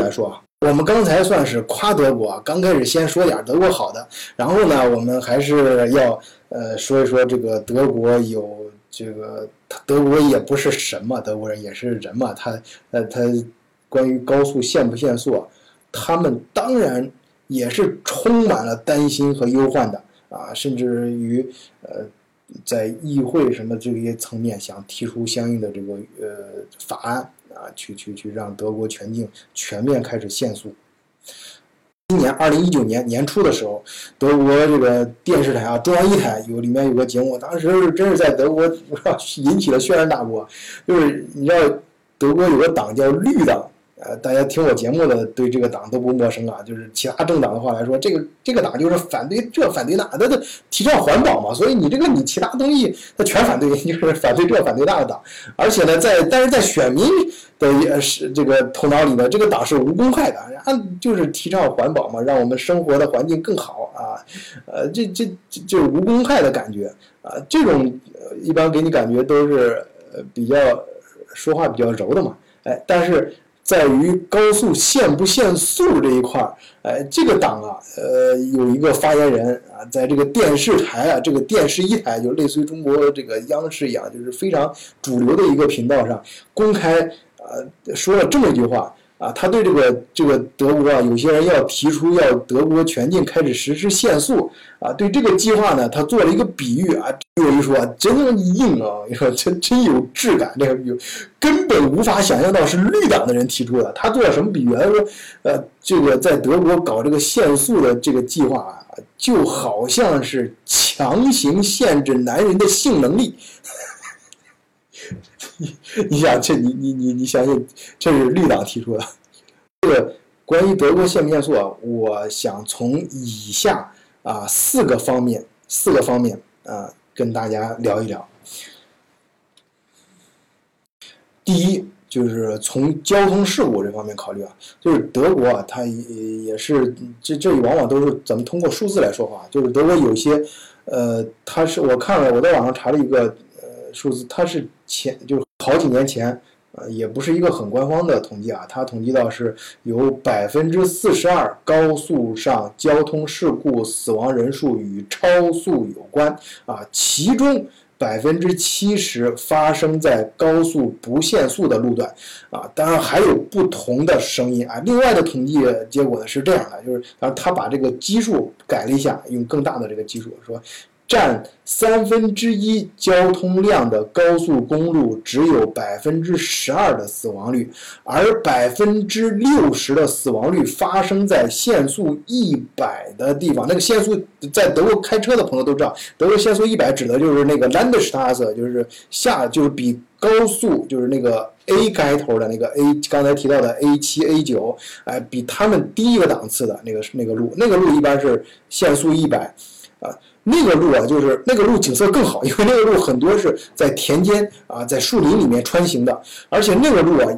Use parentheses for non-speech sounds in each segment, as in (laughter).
来说啊，我们刚才算是夸德国，刚开始先说点德国好的，然后呢，我们还是要呃说一说这个德国有这个德国也不是神嘛，德国人也是人嘛，他呃他关于高速限不限速，他们当然也是充满了担心和忧患的啊，甚至于呃在议会什么这些层面想提出相应的这个呃法案。啊，去去去，让德国全境全面开始限速。今年二零一九年年初的时候，德国这个电视台啊，中央一台有里面有个节目，当时真是在德国 (laughs) 引起了轩然大波。就是你知道，德国有个党叫绿党。呃，大家听我节目的对这个党都不陌生啊，就是其他政党的话来说，这个这个党就是反对这反对那，他的提倡环保嘛，所以你这个你其他东西他全反对，(laughs) 就是反对这反对那的党。而且呢，在但是在选民的也是这个头脑里呢，这个党是无公害的，啊，就是提倡环保嘛，让我们生活的环境更好啊，呃，这这就无公害的感觉啊，这种一般给你感觉都是比较说话比较柔的嘛，哎，但是。在于高速限不限速这一块儿，哎，这个党啊，呃，有一个发言人啊，在这个电视台啊，这个电视一台，就类似于中国这个央视一样，就是非常主流的一个频道上，公开啊说了这么一句话。啊，他对这个这个德国啊，有些人要提出要德国全境开始实施限速啊，对这个计划呢，他做了一个比喻啊，有一说真硬啊，(laughs) 你说真真有质感，这个有根本无法想象到是绿党的人提出的。他做了什么比喻？他说，呃，这个在德国搞这个限速的这个计划啊，就好像是强行限制男人的性能力。你 (laughs) 你想这你你你你相信这是绿党提出的？这个关于德国限不限速啊，我想从以下啊四个方面四个方面啊跟大家聊一聊。第一就是从交通事故这方面考虑啊，就是德国啊，它也也是这这里往往都是咱们通过数字来说话，就是德国有些呃，它是我看了我在网上查了一个。数字它是前就好几年前，呃，也不是一个很官方的统计啊。它统计到是有百分之四十二高速上交通事故死亡人数与超速有关啊，其中百分之七十发生在高速不限速的路段啊。当然还有不同的声音啊。另外的统计结果呢是这样的，就是啊，他把这个基数改了一下，用更大的这个基数说。占三分之一交通量的高速公路只有百分之十二的死亡率，而百分之六十的死亡率发生在限速一百的地方。那个限速在德国开车的朋友都知道，德国限速一百指的就是那个 Landstraße，就是下就是比高速就是那个 A 开头的那个 A，刚才提到的 A 七 A 九，哎，比他们低一个档次的那个那个路，那个路一般是限速一百，啊。那个路啊，就是那个路景色更好，因为那个路很多是在田间啊，在树林里面穿行的，而且那个路啊，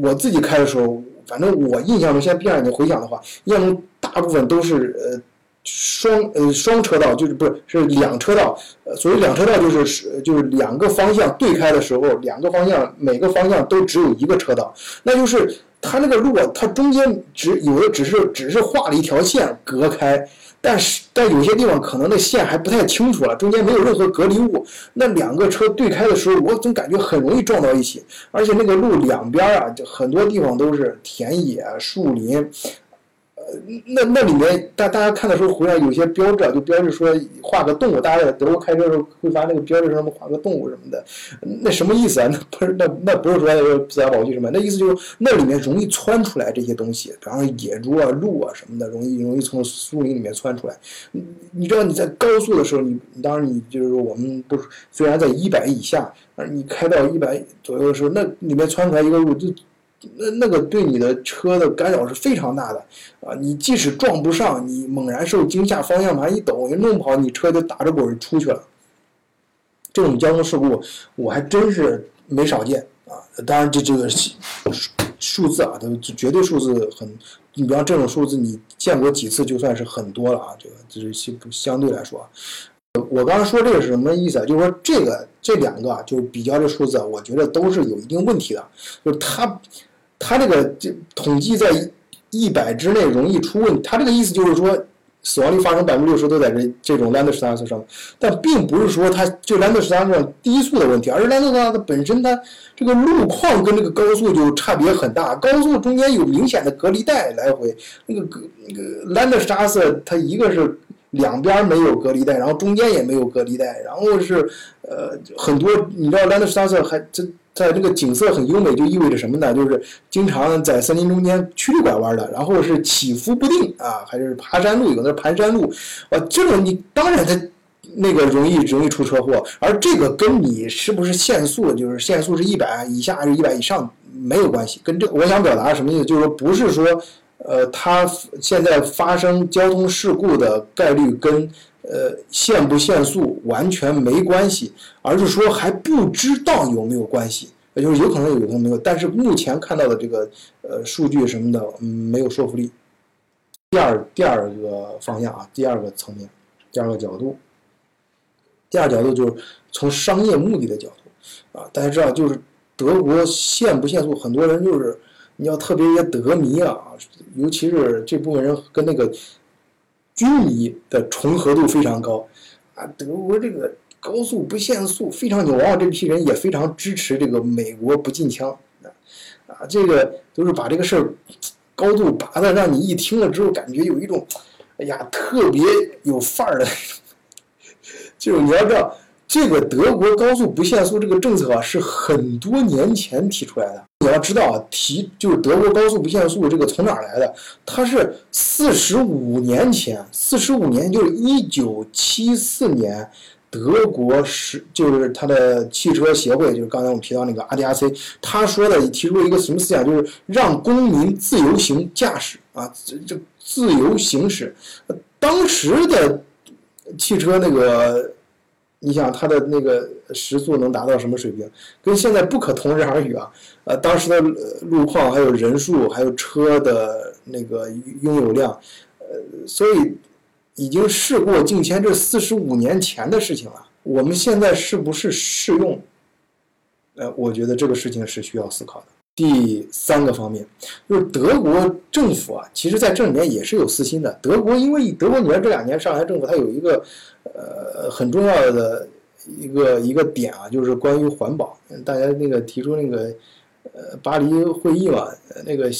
我自己开的时候，反正我印象中，现在闭上眼睛回想的话，印象中大部分都是呃双呃双车道，就是不是是两车道，呃，所谓两车道就是是就是两个方向对开的时候，两个方向每个方向都只有一个车道，那就是它那个路啊，它中间只有的只是只是画了一条线隔开。但是，但有些地方可能那线还不太清楚了，中间没有任何隔离物，那两个车对开的时候，我总感觉很容易撞到一起，而且那个路两边啊，就很多地方都是田野、树林。那那里面大大家看的时候，回来有些标志啊，就标志说画个动物。大家在德国开车的时候会发那个标志上面画个动物什么的，那什么意思啊？(laughs) 那不是那那不是说自然保护区什么？那意思就是那里面容易窜出来这些东西，比方说野猪啊、鹿啊什么的，容易容易从树林里面窜出来。你知道你在高速的时候，你当然你就是说我们不是虽然在一百以下，而你开到一百左右的时候，那里面窜出来一个鹿就。那那个对你的车的干扰是非常大的啊！你即使撞不上，你猛然受惊吓，方向盘一抖，你弄不好你车就打着滚出去了。这种交通事故我还真是没少见啊！当然，这这个数字啊，都绝对数字很，你比方这种数字你见过几次就算是很多了啊！这个就是相相对来说，我刚刚说这个是什么意思啊？就是说这个这两个就是比较这数字，我觉得都是有一定问题的，就是它。他这个这统计在一百之内容易出问题。他这个意思就是说。死亡率发生百分之六十都在这这种 Landstraße 上，但并不是说它就 Landstraße 上低速的问题，而是 Landstraße 本身它这个路况跟这个高速就差别很大，高速中间有明显的隔离带来回，那个那个 Landstraße 它一个是两边没有隔离带，然后中间也没有隔离带，然后是呃很多你知道 Landstraße 还这。在这个景色很优美，就意味着什么呢？就是经常在森林中间曲里拐弯的，然后是起伏不定啊，还是爬山路，有的盘山路，啊，这种你当然它那个容易容易出车祸，而这个跟你是不是限速，就是限速是一百以下还是一百以上没有关系。跟这我想表达什么意思？就是说不是说，呃，它现在发生交通事故的概率跟。呃，限不限速完全没关系，而是说还不知道有没有关系，也就是有可能有，可能没有。但是目前看到的这个呃数据什么的，嗯，没有说服力。第二第二个方向啊，第二个层面，第二个角度，第二角度就是从商业目的的角度啊。大家知道，就是德国限不限速，很多人就是你要特别一些德迷啊，尤其是这部分人跟那个。军迷的重合度非常高，啊，德国这个高速不限速非常牛，往往这批人也非常支持这个美国不禁枪，啊，啊，这个都是把这个事儿高度拔的，让你一听了之后感觉有一种，哎呀，特别有范儿的，就是你要知道。这个德国高速不限速这个政策啊，是很多年前提出来的。你要知道啊，提就是德国高速不限速这个从哪儿来的？它是四十五年前，四十五年就是一九七四年，德国是就是它的汽车协会，就是刚才我们提到那个 ADAC，他说的提出了一个什么思想？就是让公民自由行驾驶啊，这这自由行驶。当时的汽车那个。你想它的那个时速能达到什么水平？跟现在不可同日而语啊！呃，当时的路况还有人数，还有车的那个拥有量，呃，所以已经事过境迁，这四十五年前的事情了。我们现在是不是适用？呃，我觉得这个事情是需要思考的。第三个方面就是德国政府啊，其实在这里面也是有私心的。德国因为德国，你看这两年上海政府它有一个呃很重要的一个一个点啊，就是关于环保。大家那个提出那个呃巴黎会议嘛，那个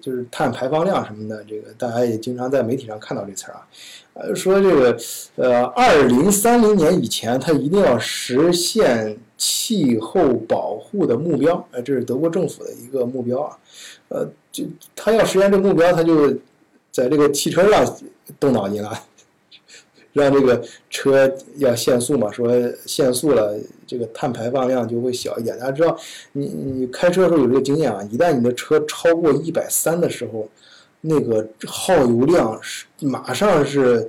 就是碳排放量什么的，这个大家也经常在媒体上看到这词儿啊。呃，说这个，呃，二零三零年以前，它一定要实现气候保护的目标，呃，这是德国政府的一个目标啊，呃，就他要实现这个目标，他就在这个汽车上动脑筋了，让这个车要限速嘛，说限速了，这个碳排放量就会小一点。大家知道，你你开车的时候有这个经验啊，一旦你的车超过一百三的时候。那个耗油量是马上是，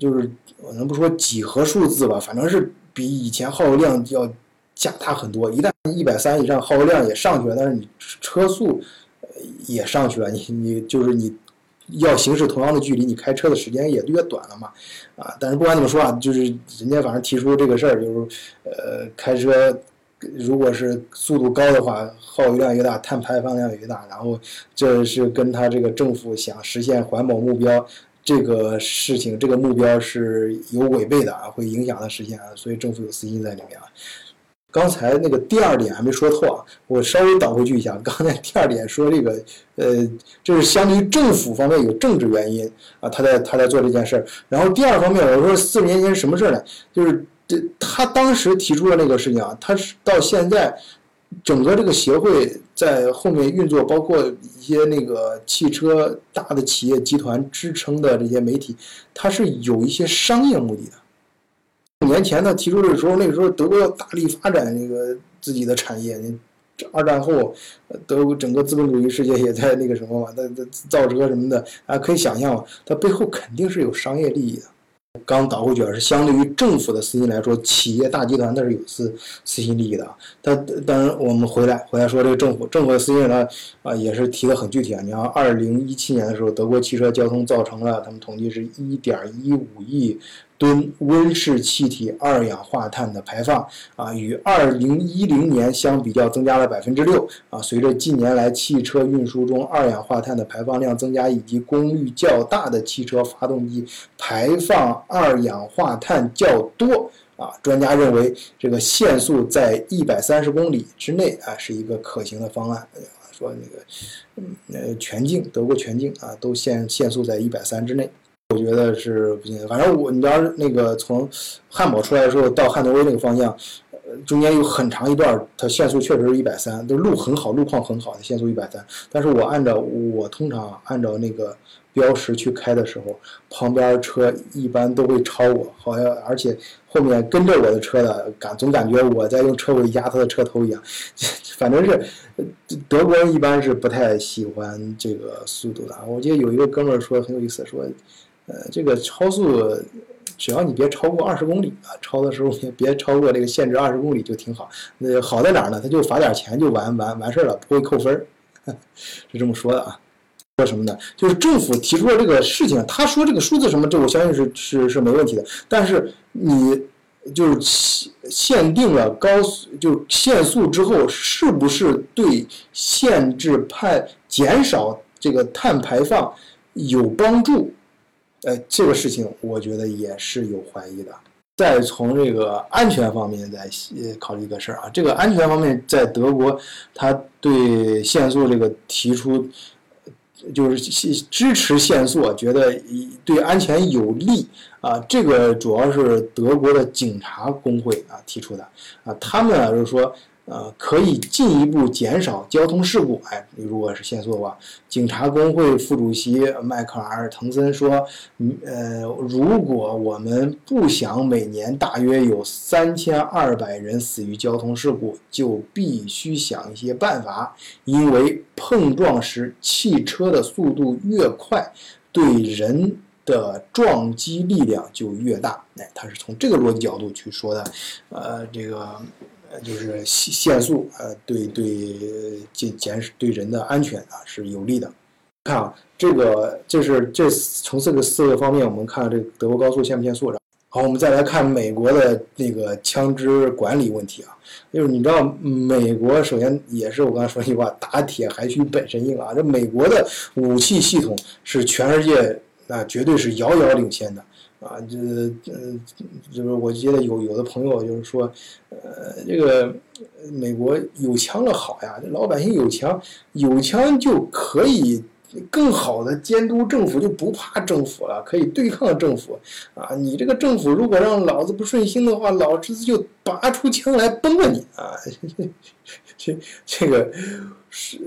就是我能不说几何数字吧，反正是比以前耗油量要加大很多。一旦一百三以上，耗油量也上去了，但是你车速也上去了，你你就是你要行驶同样的距离，你开车的时间也略短了嘛，啊！但是不管怎么说啊，就是人家反正提出这个事儿，就是呃，开车。如果是速度高的话，耗油量越大，碳排放量越大，然后这是跟他这个政府想实现环保目标这个事情，这个目标是有违背的啊，会影响它实现啊，所以政府有私心在里面啊。刚才那个第二点还没说透啊，我稍微倒回去一下，(laughs) 刚才第二点说这个，呃，这是相对于政府方面有政治原因啊，他在他在做这件事儿，然后第二方面我说四十年前什么事儿呢？就是。这他当时提出的那个事情啊，他是到现在，整个这个协会在后面运作，包括一些那个汽车大的企业集团支撑的这些媒体，它是有一些商业目的的。年前他提出的时候，那个时候德国要大力发展这个自己的产业，这二战后，德国整个资本主义世界也在那个什么嘛，那那造车什么的啊，可以想象嘛，它背后肯定是有商业利益的。刚倒回去是相对于政府的私心来说，企业大集团那是有私私心利益的。他当然，我们回来回来说这个政府，政府的私心呢啊也是提的很具体啊。你看，二零一七年的时候，德国汽车交通造成了他们统计是一点一五亿吨温室气体二氧化碳的排放啊，与二零一零年相比较增加了百分之六啊。随着近年来汽车运输中二氧化碳的排放量增加，以及功率较大的汽车发动机排放二氧化碳较多啊，专家认为这个限速在一百三十公里之内啊是一个可行的方案。说那个，嗯呃，全境德国全境啊都限限速在一百三之内。我觉得是不行，反正我你要是那个从汉堡出来的时候到汉诺威那个方向，呃，中间有很长一段，它限速确实是一百三，这路很好，路况很好的限速一百三。但是我按照我通常按照那个标识去开的时候，旁边车一般都会超我，好像而且后面跟着我的车的感总感觉我在用车尾压他的车头一样，(laughs) 反正是德国人一般是不太喜欢这个速度的。我记得有一个哥们儿说很有意思，说。呃，这个超速，只要你别超过二十公里啊，超的时候别别超过这个限制二十公里就挺好。那好在哪儿呢？他就罚点钱就完完完事儿了，不会扣分儿，(laughs) 是这么说的啊。说什么呢？就是政府提出了这个事情，他说这个数字什么，这我相信是是是没问题的。但是你就是限定了高速就限速之后，是不是对限制排减少这个碳排放有帮助？呃，这个事情我觉得也是有怀疑的。再从这个安全方面再考虑一个事儿啊，这个安全方面在德国，他对限速这个提出，就是支持限速，觉得对安全有利啊。这个主要是德国的警察工会啊提出的啊，他们啊就是说。呃，可以进一步减少交通事故。哎，如果是限速的话，警察工会副主席迈克尔·滕森说：“呃，如果我们不想每年大约有三千二百人死于交通事故，就必须想一些办法。因为碰撞时汽车的速度越快，对人的撞击力量就越大。”哎，他是从这个逻辑角度去说的。呃，这个。呃，就是限限速，呃，对对减减对人的安全啊是有利的。看啊，这个这是这从这个四个方面，我们看这德国高速限不限速的。好，我们再来看美国的那个枪支管理问题啊，就是你知道，美国首先也是我刚才说那句话，打铁还需本身硬啊。这美国的武器系统是全世界啊绝对是遥遥领先的。啊，这嗯，就是我记得有有的朋友就是说，呃，这个美国有枪了好呀，这老百姓有枪，有枪就可以更好的监督政府，就不怕政府了，可以对抗政府。啊，你这个政府如果让老子不顺心的话，老子就拔出枪来崩了你啊！(laughs) 这这个是。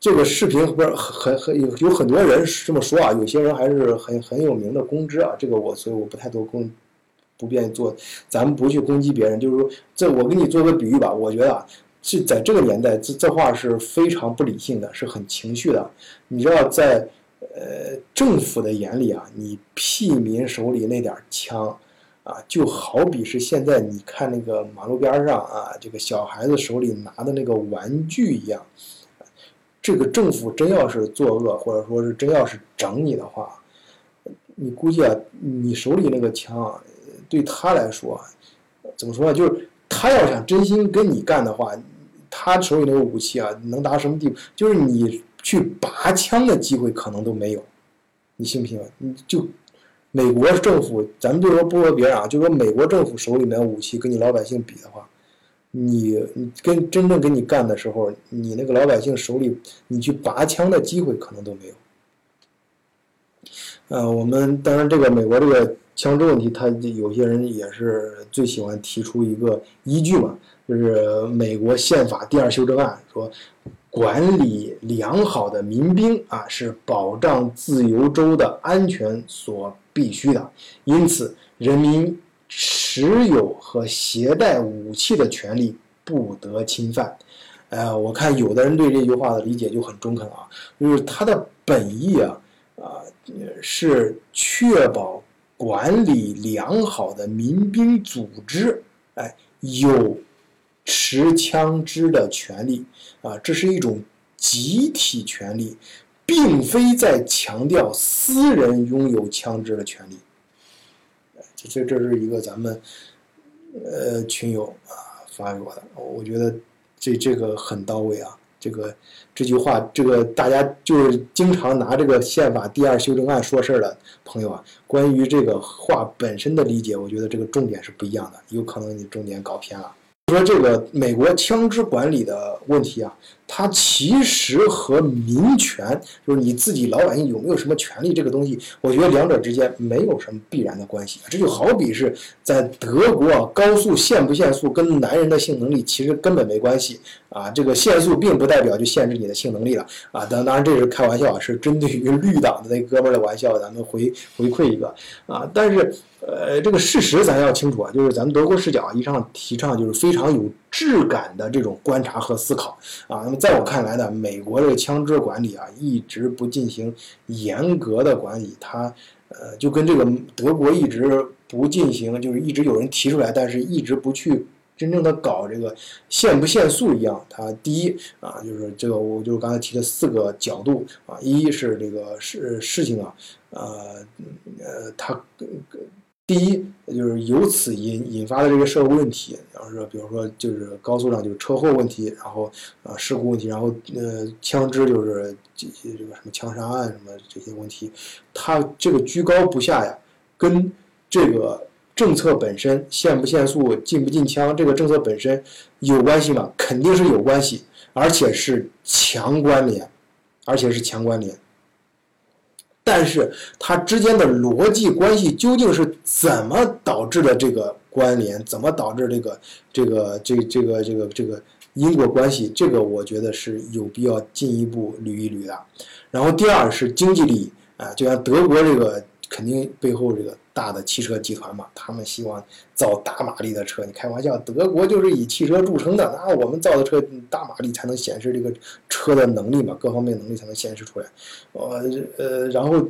这个视频不是很很有有很多人这么说啊，有些人还是很很有名的公知啊。这个我所以我不太多攻，不便做。咱们不去攻击别人，就是说，这我给你做个比喻吧。我觉得啊，是在这个年代，这这话是非常不理性的，是很情绪的。你知道，在呃政府的眼里啊，你屁民手里那点枪啊，就好比是现在你看那个马路边上啊，这个小孩子手里拿的那个玩具一样。这个政府真要是作恶，或者说是真要是整你的话，你估计啊，你手里那个枪，对他来说，怎么说呢？就是他要想真心跟你干的话，他手里那个武器啊，能达什么地步？就是你去拔枪的机会可能都没有，你信不信？你就美国政府，咱们就说不说别人啊，就说美国政府手里面武器跟你老百姓比的话。你跟真正跟你干的时候，你那个老百姓手里，你去拔枪的机会可能都没有。呃，我们当然这个美国这个枪支问题，他有些人也是最喜欢提出一个依据嘛，就是美国宪法第二修正案说，管理良好的民兵啊是保障自由州的安全所必须的，因此人民。持有和携带武器的权利不得侵犯。呃，我看有的人对这句话的理解就很中肯啊，就是他的本意啊，啊，是确保管理良好的民兵组织，哎，有持枪支的权利啊，这是一种集体权利，并非在强调私人拥有枪支的权利。这这是一个咱们呃群友啊发给我的，我觉得这这个很到位啊。这个这句话，这个大家就是经常拿这个宪法第二修正案说事儿的朋友啊，关于这个话本身的理解，我觉得这个重点是不一样的，有可能你重点搞偏了。说这个美国枪支管理的问题啊，它其实和民权，就是你自己老百姓有没有什么权利这个东西，我觉得两者之间没有什么必然的关系。这就好比是在德国，高速限不限速跟男人的性能力其实根本没关系啊。这个限速并不代表就限制你的性能力了啊。当当然这是开玩笑啊，是针对于绿党的那哥们儿的玩笑，咱们回回馈一个啊。但是。呃，这个事实咱要清楚啊，就是咱们德国视角啊一上提倡就是非常有质感的这种观察和思考啊。那么在我看来呢，美国这个枪支管理啊，一直不进行严格的管理，它呃就跟这个德国一直不进行，就是一直有人提出来，但是一直不去真正的搞这个限不限速一样。它第一啊，就是这个我就刚才提的四个角度啊，一是这个事事情啊，呃呃，它。第一，就是由此引引发的这个社会问题，然后说，比如说就是高速上就是车祸问题，然后啊事故问题，然后呃枪支就是这些这个什么枪杀案什么这些问题，它这个居高不下呀，跟这个政策本身限不限速、禁不禁枪这个政策本身有关系吗？肯定是有关系，而且是强关联，而且是强关联。但是它之间的逻辑关系究竟是怎么导致的这个关联？怎么导致这个这个这这个这个这个因果关系？这个我觉得是有必要进一步捋一捋的。然后第二是经济利益啊，就像德国这个肯定背后这个。大的汽车集团嘛，他们希望造大马力的车。你开玩笑，德国就是以汽车著称的，那我们造的车大马力才能显示这个车的能力嘛，各方面能力才能显示出来。呃呃，然后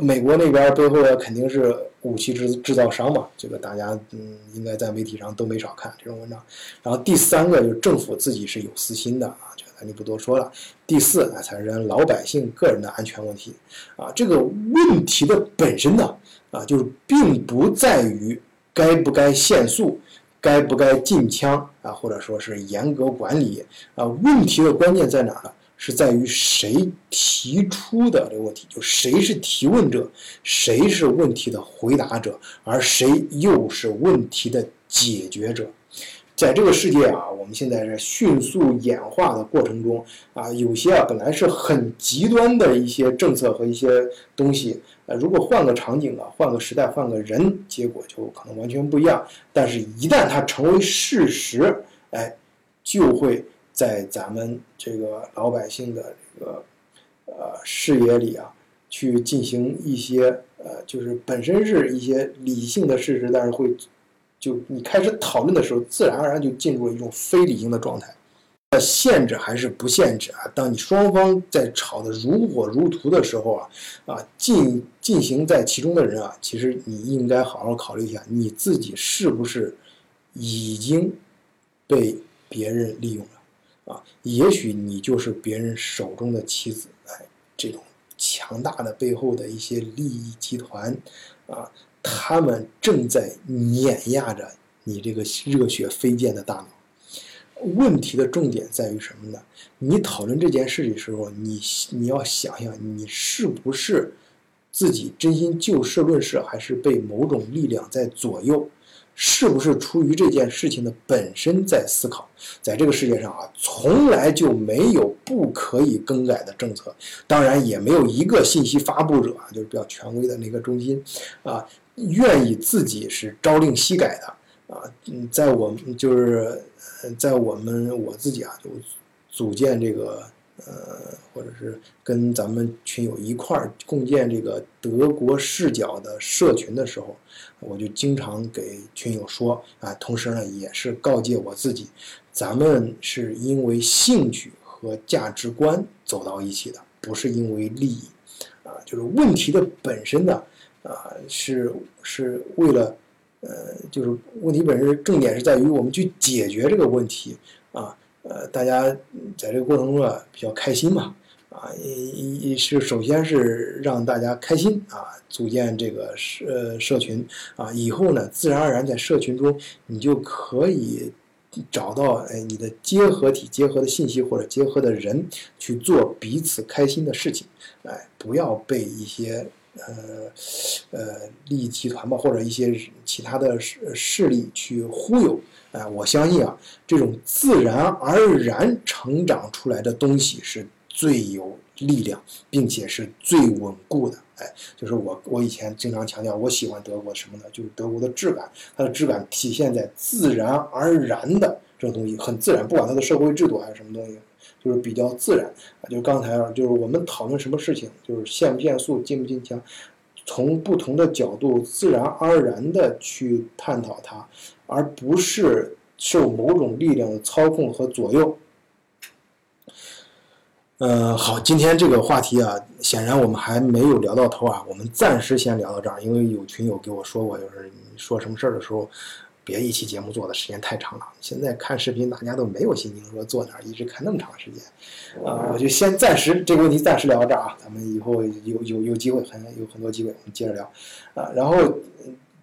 美国那边背后肯定是武器制制造商嘛，这个大家嗯应该在媒体上都没少看这种文章。然后第三个就是政府自己是有私心的啊，咱就不多说了。第四啊才是咱老百姓个人的安全问题啊，这个问题的本身呢。啊，就是并不在于该不该限速，该不该禁枪啊，或者说是严格管理啊。问题的关键在哪儿呢？是在于谁提出的这个问题，就谁是提问者，谁是问题的回答者，而谁又是问题的解决者。在这个世界啊，我们现在是迅速演化的过程中啊，有些啊本来是很极端的一些政策和一些东西，呃，如果换个场景啊，换个时代，换个人，结果就可能完全不一样。但是，一旦它成为事实，哎，就会在咱们这个老百姓的这个呃视野里啊，去进行一些呃，就是本身是一些理性的事实，但是会。就你开始讨论的时候，自然而然就进入了一种非理性的状态。限制还是不限制啊？当你双方在吵得如火如荼的时候啊，啊进进行在其中的人啊，其实你应该好好考虑一下，你自己是不是已经被别人利用了啊？也许你就是别人手中的棋子，哎，这种强大的背后的一些利益集团啊。他们正在碾压着你这个热血飞溅的大脑。问题的重点在于什么呢？你讨论这件事的时候，你你要想想，你是不是自己真心就事论事，还是被某种力量在左右？是不是出于这件事情的本身在思考？在这个世界上啊，从来就没有不可以更改的政策，当然也没有一个信息发布者啊，就是比较权威的那个中心啊。愿意自己是朝令夕改的啊，嗯，在我们就是在我们我自己啊，就组建这个呃，或者是跟咱们群友一块儿共建这个德国视角的社群的时候，我就经常给群友说啊，同时呢，也是告诫我自己，咱们是因为兴趣和价值观走到一起的，不是因为利益啊，就是问题的本身呢。啊，是是为了，呃，就是问题本身重点是在于我们去解决这个问题啊，呃，大家在这个过程中啊比较开心嘛，啊，一一是首先是让大家开心啊，组建这个社呃社群啊，以后呢，自然而然在社群中你就可以找到哎你的结合体、结合的信息或者结合的人去做彼此开心的事情，哎，不要被一些呃呃利益集团吧或者一些其他的势势力去忽悠。哎，我相信啊，这种自然而然成长出来的东西是。最有力量，并且是最稳固的，哎，就是我我以前经常强调，我喜欢德国什么呢？就是德国的质感，它的质感体现在自然而然的这种东西，很自然，不管它的社会制度还是什么东西，就是比较自然啊。就刚才啊，就是我们讨论什么事情，就是限不限速，进不进枪，从不同的角度自然而然的去探讨它，而不是受某种力量的操控和左右。嗯，好，今天这个话题啊，显然我们还没有聊到头啊，我们暂时先聊到这儿，因为有群友给我说过，就是你说什么事儿的时候，别一期节目做的时间太长了。现在看视频，大家都没有心情说坐那儿一直看那么长时间，啊，我就先暂时这个问题暂时聊到这儿啊，咱们以后有有有机会，很有很多机会，我们接着聊，啊，然后。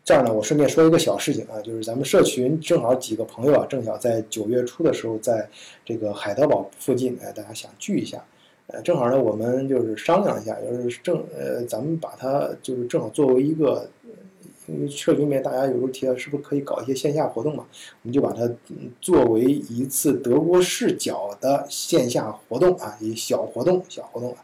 这儿呢，我顺便说一个小事情啊，就是咱们社群正好几个朋友啊，正巧在九月初的时候，在这个海德堡附近，哎，大家想聚一下，呃，正好呢，我们就是商量一下，就是正呃，咱们把它就是正好作为一个。因为社群里面大家有时候提到是不是可以搞一些线下活动嘛？我们就把它作为一次德国视角的线下活动啊，一小活动，小活动啊。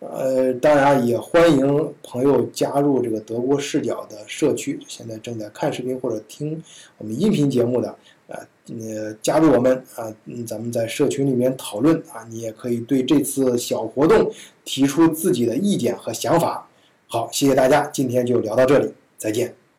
呃，当然也欢迎朋友加入这个德国视角的社区。现在正在看视频或者听我们音频节目的，呃，呃，加入我们啊，咱们在社群里面讨论啊，你也可以对这次小活动提出自己的意见和想法。好，谢谢大家，今天就聊到这里，再见。